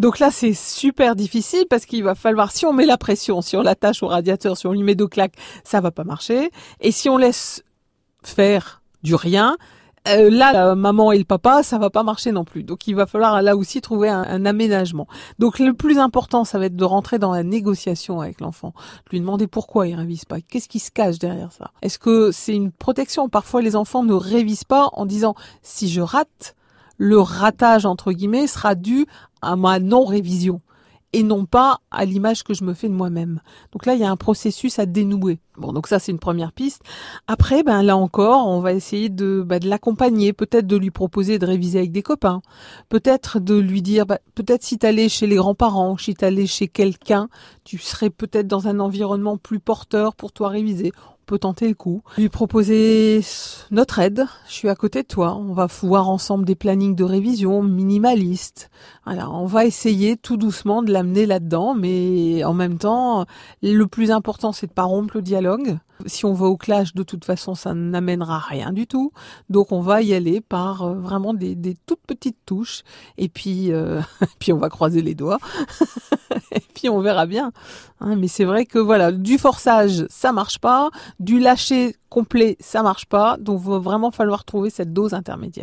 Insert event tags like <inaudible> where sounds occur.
Donc là, c'est super difficile parce qu'il va falloir, si on met la pression, si on l'attache au radiateur, si on lui met deux claques, ça va pas marcher. Et si on laisse faire du rien, euh, là, la maman et le papa, ça va pas marcher non plus. Donc il va falloir là aussi trouver un, aménagement. Donc le plus important, ça va être de rentrer dans la négociation avec l'enfant, lui demander pourquoi il révise pas, qu'est-ce qui se cache derrière ça? Est-ce que c'est une protection? Parfois les enfants ne révisent pas en disant si je rate, le ratage entre guillemets sera dû à ma non révision et non pas à l'image que je me fais de moi-même. Donc là, il y a un processus à dénouer. Bon, donc ça, c'est une première piste. Après, ben là encore, on va essayer de, ben, l'accompagner, peut-être de lui proposer de réviser avec des copains, peut-être de lui dire, ben, peut-être si t'allais chez les grands-parents, si t'allais chez quelqu'un, tu serais peut-être dans un environnement plus porteur pour toi réviser peut tenter le coup. Lui proposer notre aide. Je suis à côté de toi. On va voir ensemble des plannings de révision minimalistes. Voilà, on va essayer tout doucement de l'amener là-dedans, mais en même temps, le plus important, c'est de pas rompre le dialogue. Si on va au clash, de toute façon, ça n'amènera rien du tout. Donc, on va y aller par euh, vraiment des, toutes petites touches. Et puis, euh, <laughs> puis on va croiser les doigts. <laughs> et puis, on verra bien. Hein, mais c'est vrai que voilà, du forçage, ça marche pas. Du lâcher complet, ça marche pas. Donc, il va vraiment falloir trouver cette dose intermédiaire.